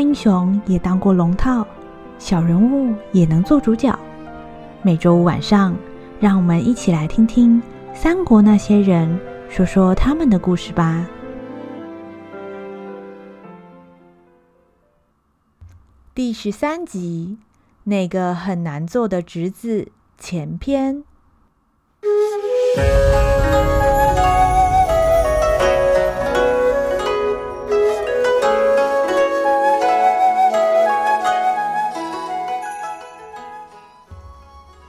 英雄也当过龙套，小人物也能做主角。每周五晚上，让我们一起来听听三国那些人说说他们的故事吧。第十三集，那个很难做的侄子前篇。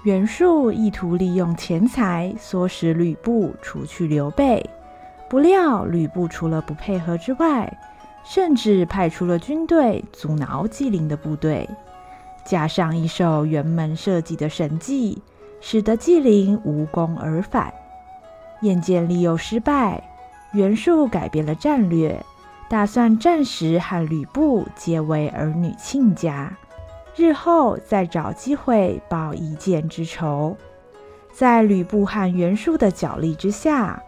袁术意图利用钱财唆使吕布除去刘备，不料吕布除了不配合之外，甚至派出了军队阻挠纪灵的部队，加上一手辕门设计的神计，使得纪灵无功而返。眼见利诱失败，袁术改变了战略，打算暂时和吕布结为儿女亲家，日后再找机会报一箭之仇。在吕布和袁术的角力之下，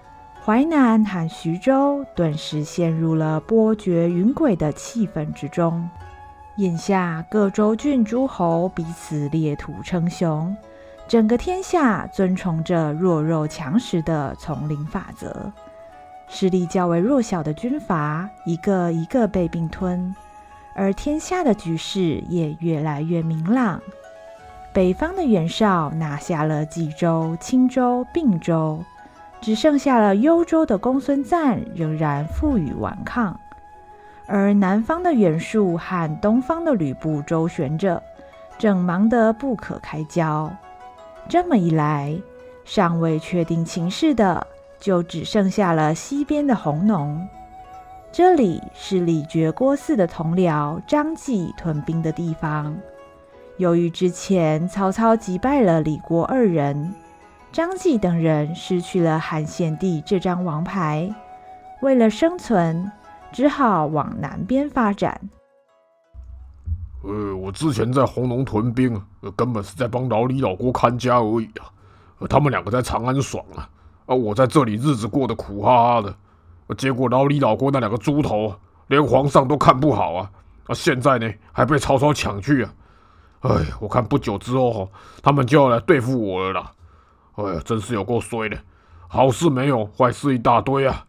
淮南和徐州顿时陷入了波谲云诡的气氛之中。眼下各州郡诸侯彼此列土称雄，整个天下遵从着弱肉强食的丛林法则。势力较为弱小的军阀一个一个被并吞，而天下的局势也越来越明朗。北方的袁绍拿下了冀州、青州、并州。只剩下了幽州的公孙瓒仍然负隅顽抗，而南方的袁术和东方的吕布周旋着，正忙得不可开交。这么一来，尚未确定情势的，就只剩下了西边的弘农。这里是李傕郭汜的同僚张继屯兵的地方。由于之前曹操击败了李郭二人。张继等人失去了汉献帝这张王牌，为了生存，只好往南边发展。呃，我之前在红龙屯兵，根本是在帮老李老郭看家而已啊。他们两个在长安爽啊，而我在这里日子过得苦哈哈的。结果老李老郭那两个猪头，连皇上都看不好啊。啊，现在呢，还被曹操抢去啊。哎，我看不久之后，他们就要来对付我了啦。哎呀，真是有够衰的，好事没有，坏事一大堆啊！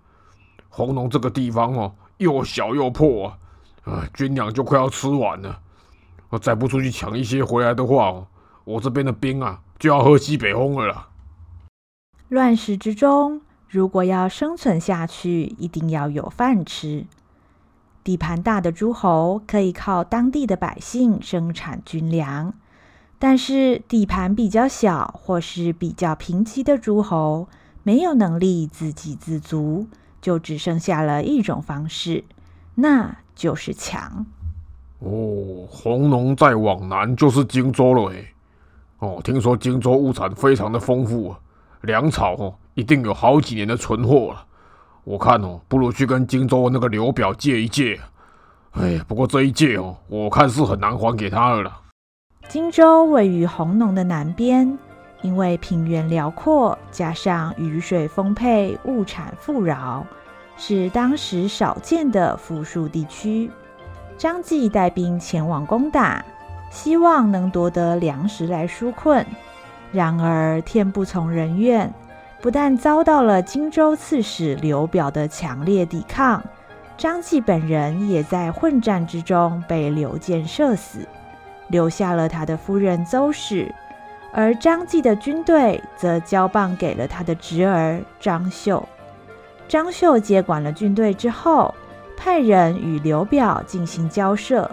红龙这个地方哦，又小又破啊，啊，军粮就快要吃完了。我再不出去抢一些回来的话哦，我这边的兵啊就要喝西北风了啦。乱世之中，如果要生存下去，一定要有饭吃。地盘大的诸侯可以靠当地的百姓生产军粮。但是地盘比较小或是比较贫瘠的诸侯，没有能力自给自足，就只剩下了一种方式，那就是抢。哦，黄龙再往南就是荆州了诶。哦，听说荆州物产非常的丰富啊，粮草哦一定有好几年的存货了。我看哦，不如去跟荆州那个刘表借一借。哎，不过这一借哦，我看是很难还给他了。荆州位于弘农的南边，因为平原辽阔，加上雨水丰沛，物产富饶，是当时少见的富庶地区。张继带兵前往攻打，希望能夺得粮食来纾困。然而天不从人愿，不但遭到了荆州刺史刘表的强烈抵抗，张继本人也在混战之中被刘建射死。留下了他的夫人邹氏，而张继的军队则交棒给了他的侄儿张绣。张绣接管了军队之后，派人与刘表进行交涉，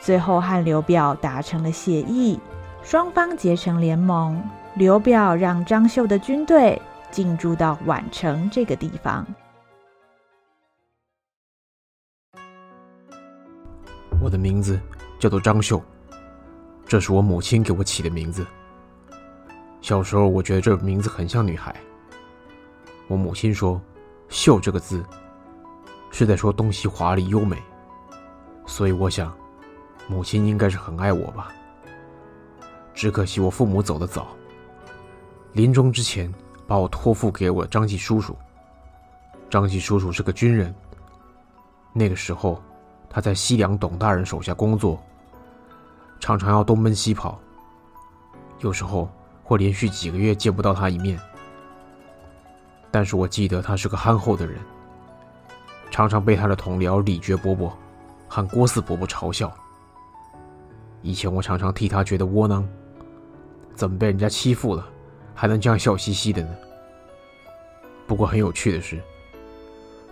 最后和刘表达成了协议，双方结成联盟。刘表让张绣的军队进驻到宛城这个地方。我的名字叫做张绣。这是我母亲给我起的名字。小时候，我觉得这名字很像女孩。我母亲说：“绣这个字是在说东西华丽优美。”所以我想，母亲应该是很爱我吧。只可惜我父母走得早，临终之前把我托付给我张继叔叔。张继叔叔是个军人。那个时候，他在西凉董大人手下工作，常常要东奔西跑，有时候会连续几个月见不到他一面。但是我记得他是个憨厚的人，常常被他的同僚李觉伯伯和郭四伯伯嘲笑。以前我常常替他觉得窝囊，怎么被人家欺负了，还能这样笑嘻嘻的呢？不过很有趣的是，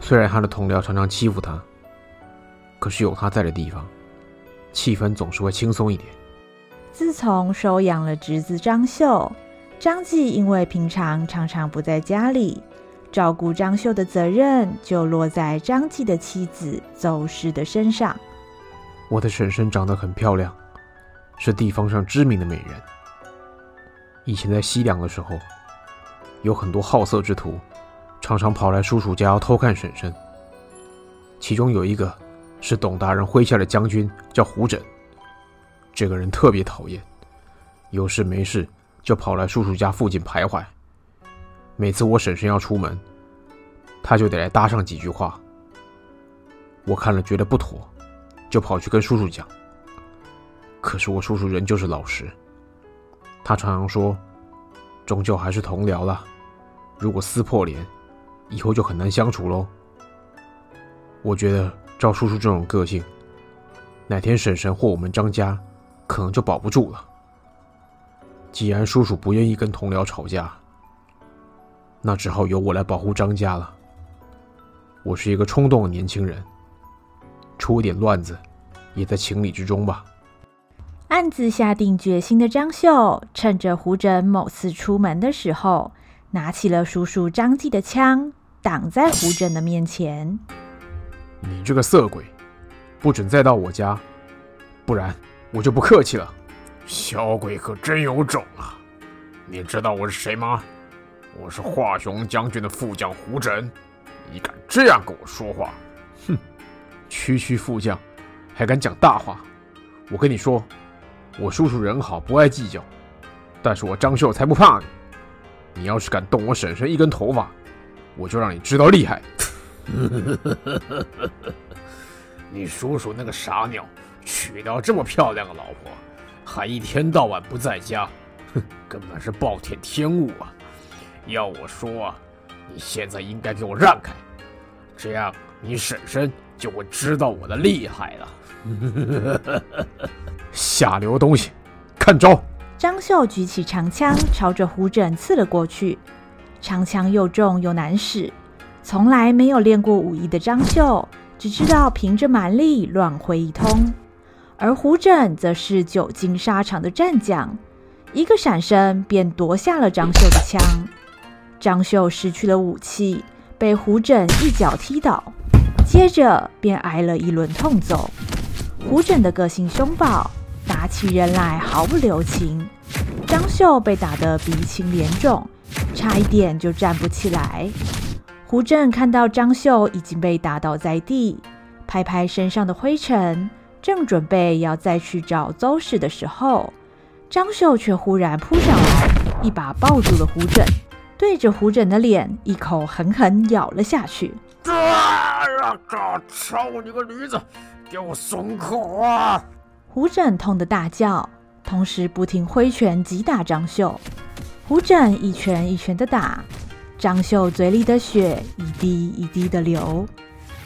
虽然他的同僚常常欺负他。可是有他在的地方，气氛总是会轻松一点。自从收养了侄子张秀，张继因为平常常常不在家里，照顾张秀的责任就落在张继的妻子邹氏的身上。我的婶婶长得很漂亮，是地方上知名的美人。以前在西凉的时候，有很多好色之徒，常常跑来叔叔家要偷看婶婶。其中有一个。是董大人麾下的将军，叫胡轸。这个人特别讨厌，有事没事就跑来叔叔家附近徘徊。每次我婶婶要出门，他就得来搭上几句话。我看了觉得不妥，就跑去跟叔叔讲。可是我叔叔人就是老实，他常常说：“终究还是同僚了，如果撕破脸，以后就很难相处喽。”我觉得。照叔叔这种个性，哪天婶婶或我们张家，可能就保不住了。既然叔叔不愿意跟同僚吵架，那只好由我来保护张家了。我是一个冲动的年轻人，出点乱子，也在情理之中吧。暗自下定决心的张绣，趁着胡轸某次出门的时候，拿起了叔叔张继的枪，挡在胡轸的面前。你这个色鬼，不准再到我家，不然我就不客气了。小鬼可真有种啊！你知道我是谁吗？我是华雄将军的副将胡轸。你敢这样跟我说话？哼！区区副将，还敢讲大话？我跟你说，我叔叔人好，不爱计较，但是我张秀才不怕你。你要是敢动我婶婶一根头发，我就让你知道厉害。你叔叔那个傻鸟，娶到这么漂亮的老婆，还一天到晚不在家，哼，根本是暴殄天物啊！要我说，你现在应该给我让开，这样你婶婶就会知道我的厉害了。下流东西，看招！张绣举起长枪，朝着胡轸刺了过去，长枪又重又难使。从来没有练过武艺的张绣，只知道凭着蛮力乱挥一通；而胡轸则是久经沙场的战将，一个闪身便夺下了张绣的枪。张绣失去了武器，被胡轸一脚踢倒，接着便挨了一轮痛揍。胡轸的个性凶暴，打起人来毫不留情。张绣被打得鼻青脸肿，差一点就站不起来。胡轸看到张绣已经被打倒在地，拍拍身上的灰尘，正准备要再去找邹氏的时候，张绣却忽然扑上来，一把抱住了胡轸，对着胡轸的脸一口狠狠咬了下去。啊呀！操你个驴子，给我松口啊！胡轸痛得大叫，同时不停挥拳击打张绣。胡轸一拳一拳的打。张绣嘴里的血一滴一滴的流，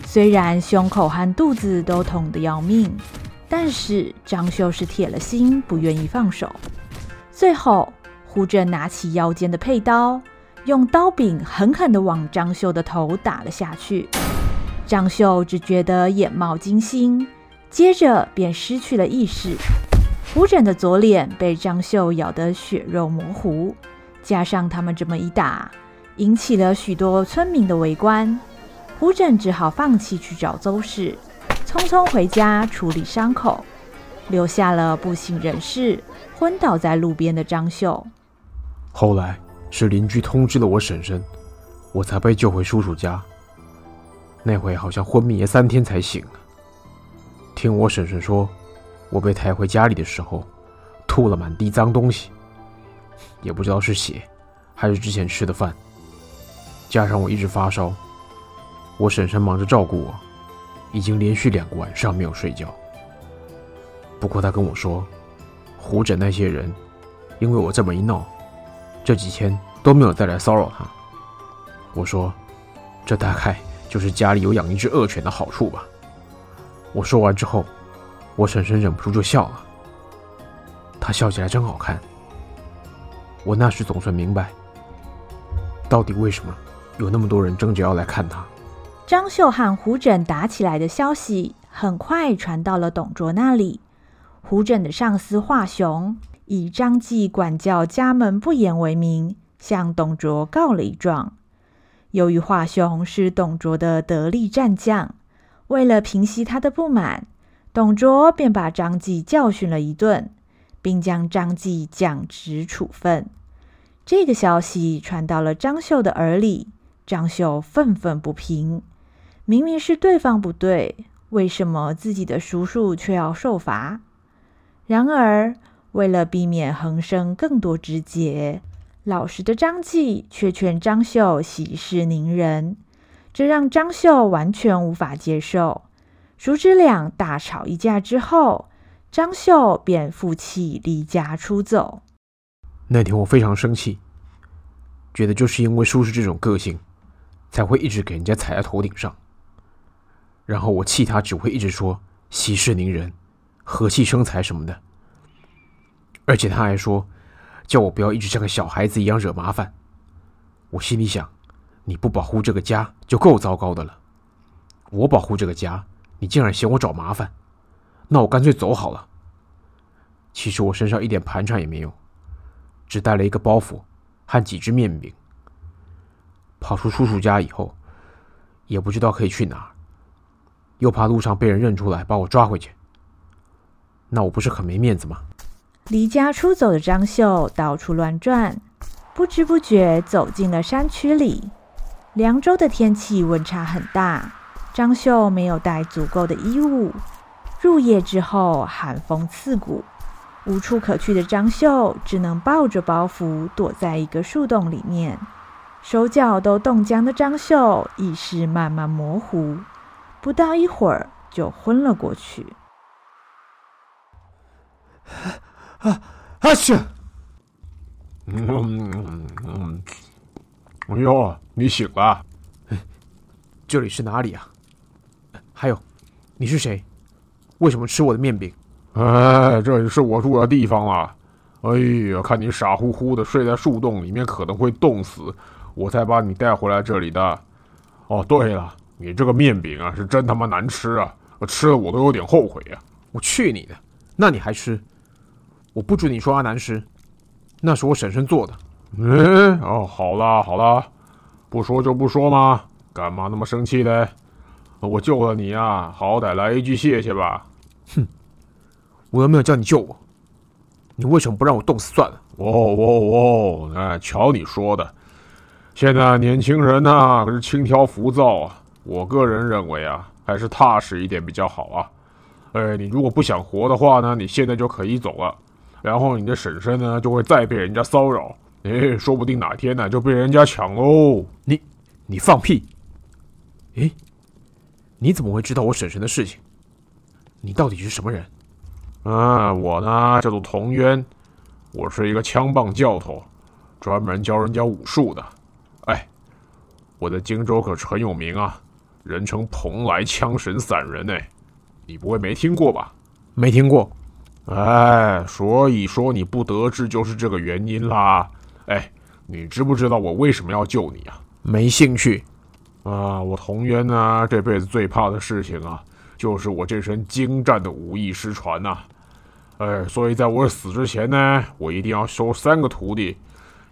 虽然胸口和肚子都痛得要命，但是张绣是铁了心不愿意放手。最后，胡轸拿起腰间的佩刀，用刀柄狠狠地往张绣的头打了下去。张绣只觉得眼冒金星，接着便失去了意识。胡轸的左脸被张绣咬得血肉模糊，加上他们这么一打。引起了许多村民的围观，胡轸只好放弃去找邹氏，匆匆回家处理伤口，留下了不省人事、昏倒在路边的张绣。后来是邻居通知了我婶婶，我才被救回叔叔家。那回好像昏迷了三天才醒。听我婶婶说，我被抬回家里的时候，吐了满地脏东西，也不知道是血，还是之前吃的饭。加上我一直发烧，我婶婶忙着照顾我，已经连续两个晚上没有睡觉。不过他跟我说，胡整那些人，因为我这么一闹，这几天都没有再来骚扰他。我说，这大概就是家里有养一只恶犬的好处吧。我说完之后，我婶婶忍不住就笑了。她笑起来真好看。我那时总算明白，到底为什么有那么多人争着要来看他。张绣和胡枕打起来的消息很快传到了董卓那里。胡枕的上司华雄以张继管教家门不严为名，向董卓告了一状。由于华雄是董卓的得力战将，为了平息他的不满，董卓便把张继教训了一顿，并将张继降职处分。这个消息传到了张绣的耳里，张绣愤愤不平。明明是对方不对，为什么自己的叔叔却要受罚？然而，为了避免横生更多枝节，老实的张继却劝张绣息事宁人，这让张秀完全无法接受。叔侄俩大吵一架之后，张秀便负气离家出走。那天我非常生气，觉得就是因为叔叔这种个性，才会一直给人家踩在头顶上。然后我气他只会一直说息事宁人。和气生财什么的，而且他还说，叫我不要一直像个小孩子一样惹麻烦。我心里想，你不保护这个家就够糟糕的了，我保护这个家，你竟然嫌我找麻烦，那我干脆走好了。其实我身上一点盘缠也没有，只带了一个包袱和几只面饼。跑出叔叔家以后，也不知道可以去哪儿，又怕路上被人认出来把我抓回去。那我不是很没面子吗？离家出走的张秀到处乱转，不知不觉走进了山区里。凉州的天气温差很大，张绣没有带足够的衣物。入夜之后，寒风刺骨，无处可去的张绣只能抱着包袱躲在一个树洞里面。手脚都冻僵的张绣意识慢慢模糊，不到一会儿就昏了过去。啊啊去！嗯嗯嗯，哎呦，你醒了？这里是哪里啊？还有，你是谁？为什么吃我的面饼？哎，这里是我住的地方啊！哎呀，看你傻乎乎的睡在树洞里面，可能会冻死，我才把你带回来这里的。哦，对了，你这个面饼啊，是真他妈难吃啊！我吃了我都有点后悔呀！我去你的！那你还吃？我不准你说他难吃，那是我婶婶做的。嗯，哦，好啦好啦，不说就不说嘛，干嘛那么生气嘞？我救了你啊，好歹来一句谢谢吧。哼，我又没有叫你救我，你为什么不让我冻死算了？哦哦哦，哎，瞧你说的，现在年轻人呐，可是轻佻浮躁啊。我个人认为啊，还是踏实一点比较好啊。哎，你如果不想活的话呢，你现在就可以走了。然后你的婶婶呢，就会再被人家骚扰，哎，说不定哪天呢就被人家抢喽。你，你放屁！哎，你怎么会知道我婶婶的事情？你到底是什么人？啊，我呢叫做童渊，我是一个枪棒教头，专门教人家武术的。哎，我在荆州可是很有名啊，人称蓬莱枪神散人哎，你不会没听过吧？没听过。哎，所以说你不得志就是这个原因啦。哎，你知不知道我为什么要救你啊？没兴趣。啊，我童渊呢，这辈子最怕的事情啊，就是我这身精湛的武艺失传呐。哎，所以在我死之前呢，我一定要收三个徒弟，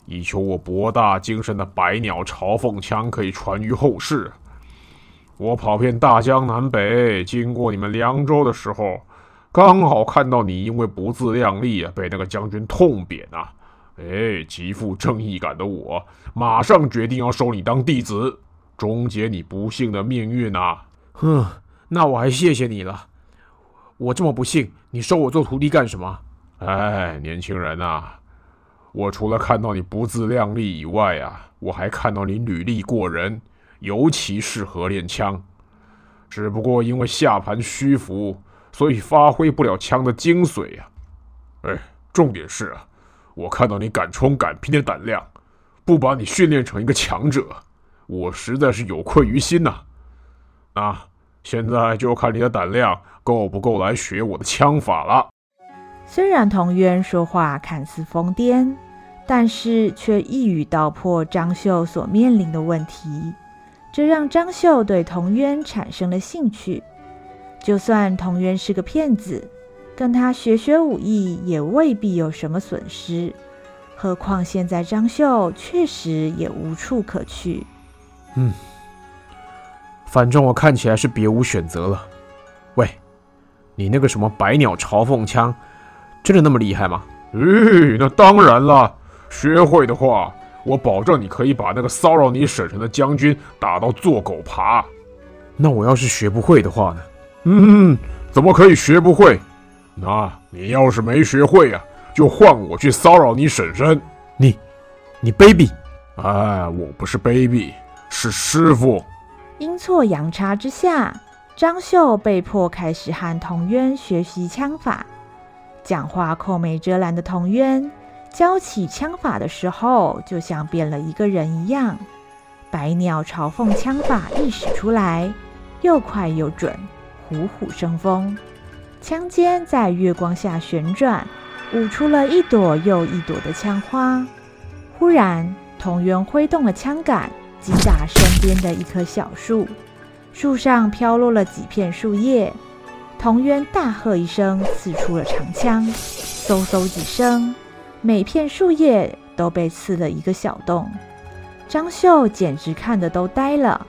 以求我博大精深的百鸟朝凤枪可以传于后世。我跑遍大江南北，经过你们凉州的时候。刚好看到你因为不自量力啊，被那个将军痛扁啊！哎，极富正义感的我，马上决定要收你当弟子，终结你不幸的命运啊！哼，那我还谢谢你了。我这么不幸，你收我做徒弟干什么？哎，年轻人啊，我除了看到你不自量力以外啊，我还看到你履历过人，尤其适合练枪。只不过因为下盘虚浮，所以发挥不了枪的精髓呀。哎，重点是啊，我看到你敢冲敢拼的胆量，不把你训练成一个强者，我实在是有愧于心呐。那现在就看你的胆量够不够来学我的枪法了。虽然童渊说话看似疯癫，但是却一语道破张绣所面临的问题，这让张绣对童渊产生了兴趣。就算童渊是个骗子，跟他学学武艺也未必有什么损失。何况现在张绣确实也无处可去。嗯，反正我看起来是别无选择了。喂，你那个什么百鸟朝凤枪？真的那么厉害吗？咦，那当然了，学会的话，我保证你可以把那个骚扰你婶婶的将军打到做狗爬。那我要是学不会的话呢？嗯，怎么可以学不会？那你要是没学会呀、啊，就换我去骚扰你婶婶。你，你卑鄙！哎，我不是卑鄙，是师傅。阴错阳差之下，张秀被迫开始和童渊学习枪法。讲话口没遮拦的童渊，教起枪法的时候，就像变了一个人一样。百鸟朝凤枪法一使出来，又快又准，虎虎生风。枪尖在月光下旋转，舞出了一朵又一朵的枪花。忽然，桐渊挥动了枪杆，击打身边的一棵小树，树上飘落了几片树叶。桐渊大喝一声，刺出了长枪，嗖嗖几声，每片树叶都被刺了一个小洞。张绣简直看得都呆了，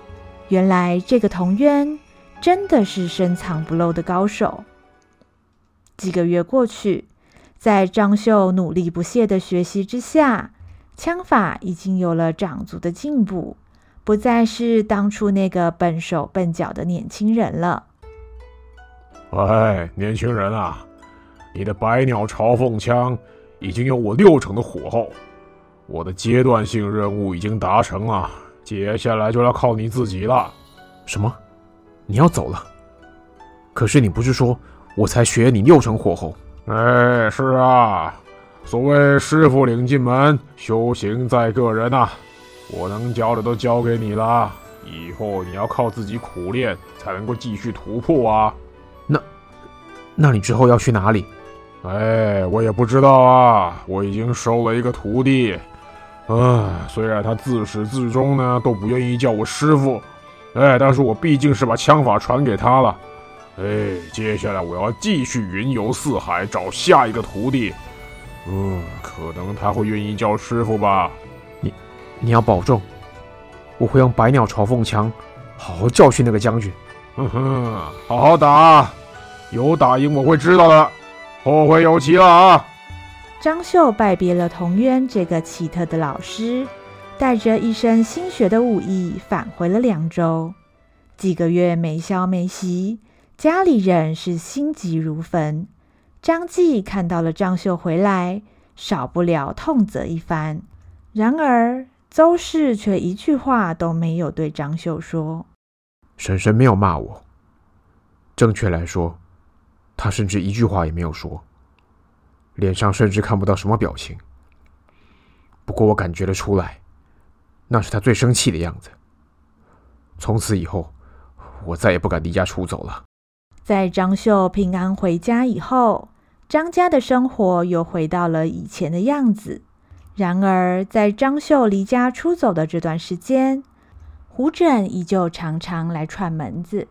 原来这个桐渊真的是深藏不露的高手。几个月过去，在张秀努力不懈的学习之下，枪法已经有了长足的进步，不再是当初那个笨手笨脚的年轻人了。喂，年轻人啊，你的百鸟朝凤枪已经有我六成的火候，我的阶段性任务已经达成了，接下来就要靠你自己了。什么？你要走了？可是你不是说我才学你六成火候？哎，是啊，所谓师傅领进门，修行在个人呐。我能教的都教给你了，以后你要靠自己苦练，才能够继续突破啊。那，那你之后要去哪里？哎，我也不知道啊。我已经收了一个徒弟，啊，虽然他自始至终呢都不愿意叫我师傅，哎，但是我毕竟是把枪法传给他了。哎，接下来我要继续云游四海，找下一个徒弟。嗯，可能他会愿意叫师傅吧。你，你要保重，我会用百鸟朝凤枪好好教训那个将军。哼哼，好好打，有打赢我会知道的，后会有期了啊！张绣拜别了童渊这个奇特的老师，带着一身新学的武艺返回了凉州。几个月没消没息，家里人是心急如焚。张继看到了张绣回来，少不了痛责一番。然而邹氏却一句话都没有对张绣说。婶婶没有骂我，正确来说，她甚至一句话也没有说，脸上甚至看不到什么表情。不过我感觉得出来，那是她最生气的样子。从此以后，我再也不敢离家出走了。在张秀平安回家以后，张家的生活又回到了以前的样子。然而，在张秀离家出走的这段时间，胡轸依旧常常来串门子，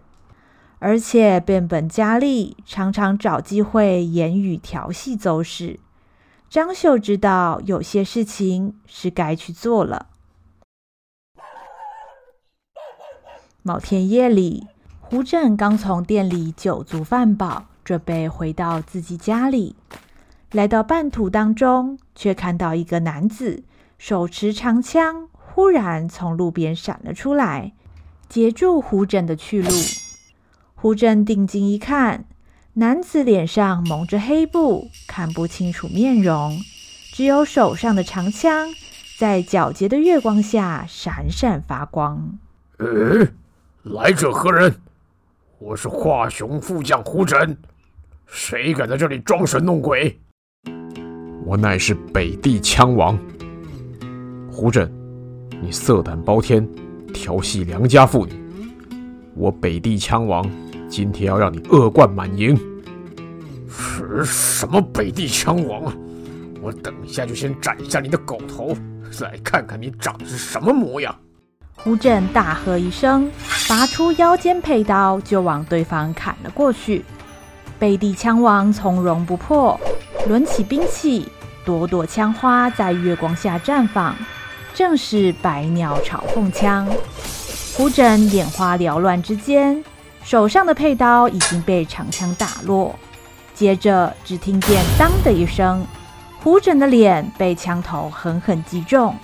而且变本加厉，常常找机会言语调戏邹氏。张秀知道有些事情是该去做了。某天夜里，胡轸刚从店里酒足饭饱，准备回到自己家里，来到半途当中，却看到一个男子手持长枪。忽然从路边闪了出来，截住胡轸的去路。胡轸定睛一看，男子脸上蒙着黑布，看不清楚面容，只有手上的长枪在皎洁的月光下闪闪发光。呃，来者何人？我是华雄副将胡轸，谁敢在这里装神弄鬼？我乃是北地枪王胡轸，你色胆包天，调戏良家妇女，我北地枪王今天要让你恶贯满盈。是什么北地枪王啊？我等一下就先斩下你的狗头，再看看你长得是什么模样。胡轸大喝一声，拔出腰间佩刀，就往对方砍了过去。北地枪王从容不迫，抡起兵器，朵朵枪花在月光下绽放，正是百鸟朝凤枪。胡轸眼花缭乱之间，手上的佩刀已经被长枪打落。接着，只听见“当”的一声，胡轸的脸被枪头狠狠击中。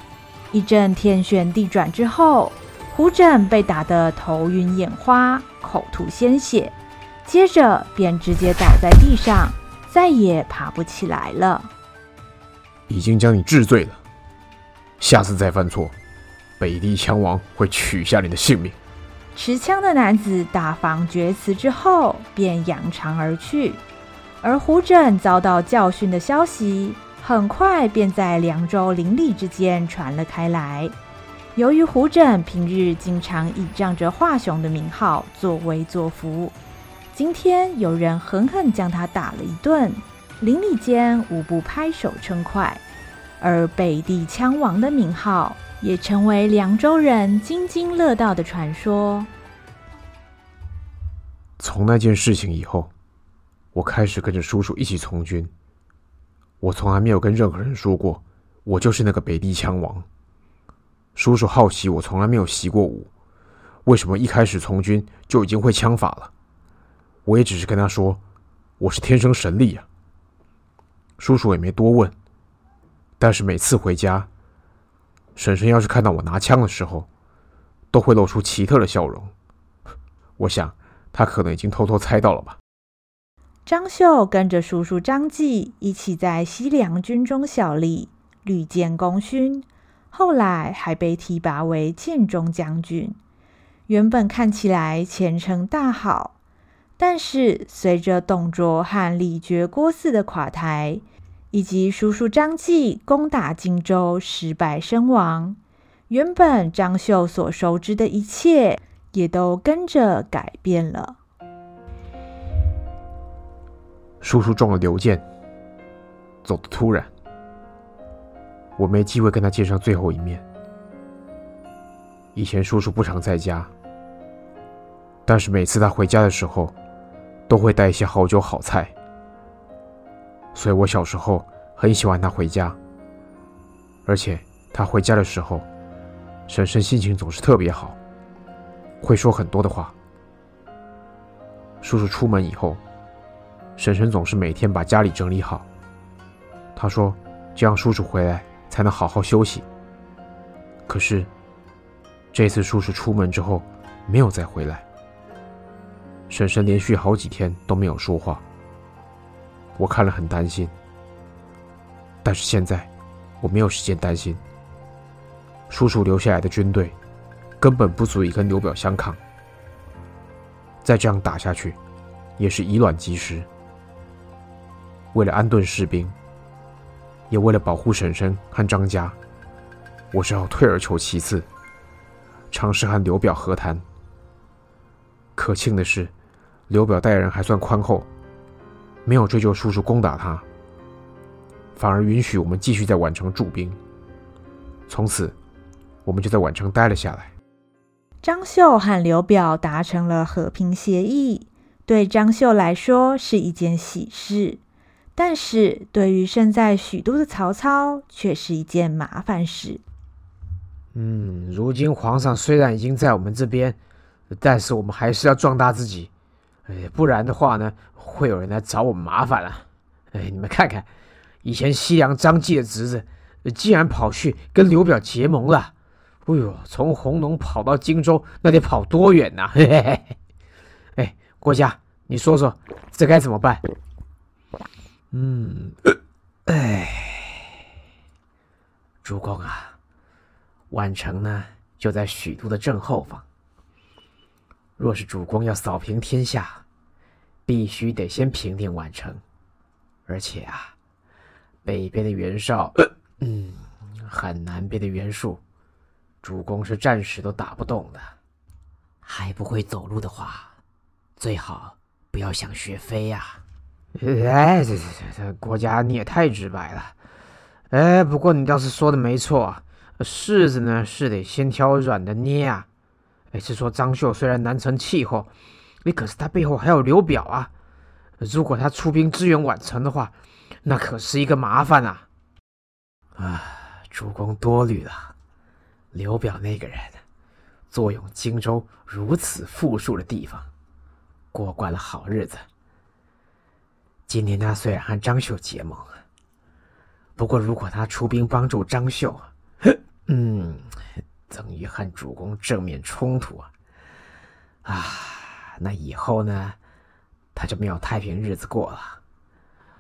一阵天旋地转之后，胡轸被打得头晕眼花，口吐鲜血，接着便直接倒在地上，再也爬不起来了。已经将你治罪了，下次再犯错，北地枪王会取下你的性命。持枪的男子大放厥词之后，便扬长而去，而胡轸遭到教训的消息。很快便在凉州邻里之间传了开来。由于胡轸平日经常倚仗着华雄的名号作威作福，今天有人狠狠将他打了一顿，邻里间无不拍手称快，而北地枪王的名号也成为凉州人津津乐道的传说。从那件事情以后，我开始跟着叔叔一起从军。我从来没有跟任何人说过，我就是那个北地枪王。叔叔好奇我从来没有习过武，为什么一开始从军就已经会枪法了？我也只是跟他说，我是天生神力啊。叔叔也没多问。但是每次回家，婶婶要是看到我拿枪的时候，都会露出奇特的笑容。我想，他可能已经偷偷猜到了吧。张绣跟着叔叔张继一起在西凉军中效力，屡建功勋，后来还被提拔为建中将军。原本看起来前程大好，但是随着董卓和李傕、郭汜的垮台，以及叔叔张继攻打荆州失败身亡，原本张绣所熟知的一切也都跟着改变了。叔叔中了刘箭，走得突然，我没机会跟他见上最后一面。以前叔叔不常在家，但是每次他回家的时候，都会带一些好酒好菜，所以我小时候很喜欢他回家。而且他回家的时候，婶婶心情总是特别好，会说很多的话。叔叔出门以后。婶婶总是每天把家里整理好。她说：“这样叔叔回来才能好好休息。”可是，这次叔叔出门之后没有再回来。婶婶连续好几天都没有说话，我看了很担心。但是现在，我没有时间担心。叔叔留下来的军队根本不足以跟刘表相抗，再这样打下去，也是以卵击石。为了安顿士兵，也为了保护婶婶和张家，我只好退而求其次，尝试和刘表和谈。可庆的是，刘表待人还算宽厚，没有追究叔叔攻打他，反而允许我们继续在宛城驻兵。从此，我们就在宛城待了下来。张绣和刘表达成了和平协议，对张绣来说是一件喜事。但是对于身在许都的曹操，却是一件麻烦事。嗯，如今皇上虽然已经在我们这边，但是我们还是要壮大自己，哎，不然的话呢，会有人来找我们麻烦啊！哎，你们看看，以前西凉张继的侄子，竟然跑去跟刘表结盟了。哎呦，从弘农跑到荆州，那得跑多远呐？嘿嘿嘿！哎，郭嘉，你说说，这该怎么办？嗯，哎，主公啊，宛城呢就在许都的正后方。若是主公要扫平天下，必须得先平定宛城，而且啊，北边的袁绍，嗯，和南边的袁术，主公是暂时都打不动的。还不会走路的话，最好不要想学飞呀、啊。哎，这这这这，国家你也太直白了。哎，不过你倒是说的没错，柿子呢是得先挑软的捏啊。哎，是说张绣虽然难成气候，你可是他背后还有刘表啊。如果他出兵支援宛城的话，那可是一个麻烦啊。啊，主公多虑了。刘表那个人，坐拥荆州如此富庶的地方，过惯了好日子。今天他虽然和张绣结盟，不过如果他出兵帮助张绣，嗯，等于和主公正面冲突啊！啊，那以后呢，他就没有太平日子过了。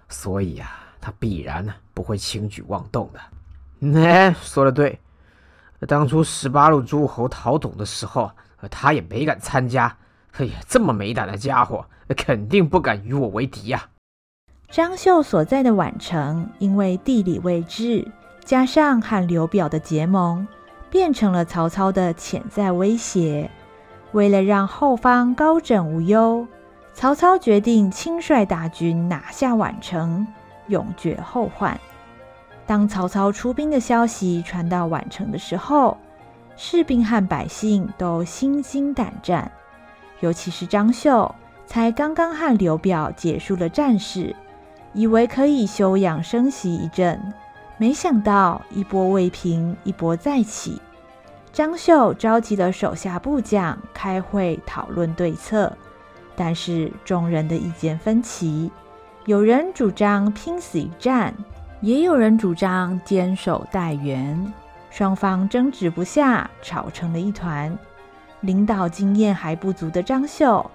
所以啊，他必然呢不会轻举妄动的。哎，说的对，当初十八路诸侯讨董的时候，他也没敢参加。哎呀，这么没胆的家伙，肯定不敢与我为敌呀！张绣所在的宛城，因为地理位置，加上和刘表的结盟，变成了曹操的潜在威胁。为了让后方高枕无忧，曹操决定亲率大军拿下宛城，永绝后患。当曹操出兵的消息传到宛城的时候，士兵和百姓都心惊胆战，尤其是张绣，才刚刚和刘表结束了战事。以为可以休养生息一阵，没想到一波未平，一波再起。张绣召集了手下部将开会讨论对策，但是众人的意见分歧，有人主张拼死一战，也有人主张坚守待援，双方争执不下，吵成了一团。领导经验还不足的张绣。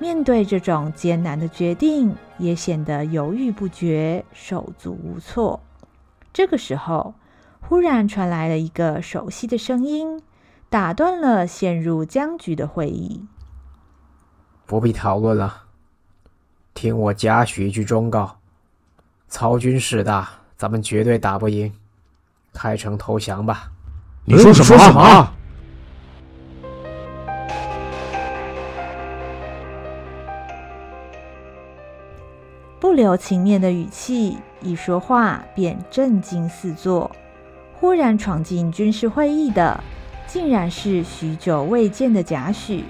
面对这种艰难的决定，也显得犹豫不决、手足无措。这个时候，忽然传来了一个熟悉的声音，打断了陷入僵局的会议。不必讨论了，听我嘉许一句忠告：曹军势大，咱们绝对打不赢，开城投降吧。你说什么？不留情面的语气，一说话便震惊四座。忽然闯进军事会议的，竟然是许久未见的贾诩。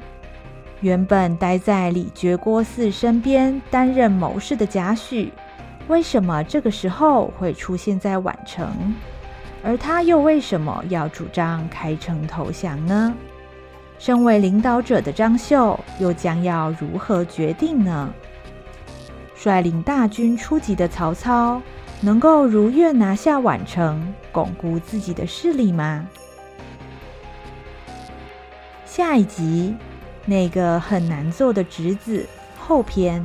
原本待在李傕郭汜身边担任谋士的贾诩，为什么这个时候会出现在宛城？而他又为什么要主张开城投降呢？身为领导者的张绣，又将要如何决定呢？率领大军出击的曹操，能够如愿拿下宛城，巩固自己的势力吗？下一集，那个很难做的侄子后篇。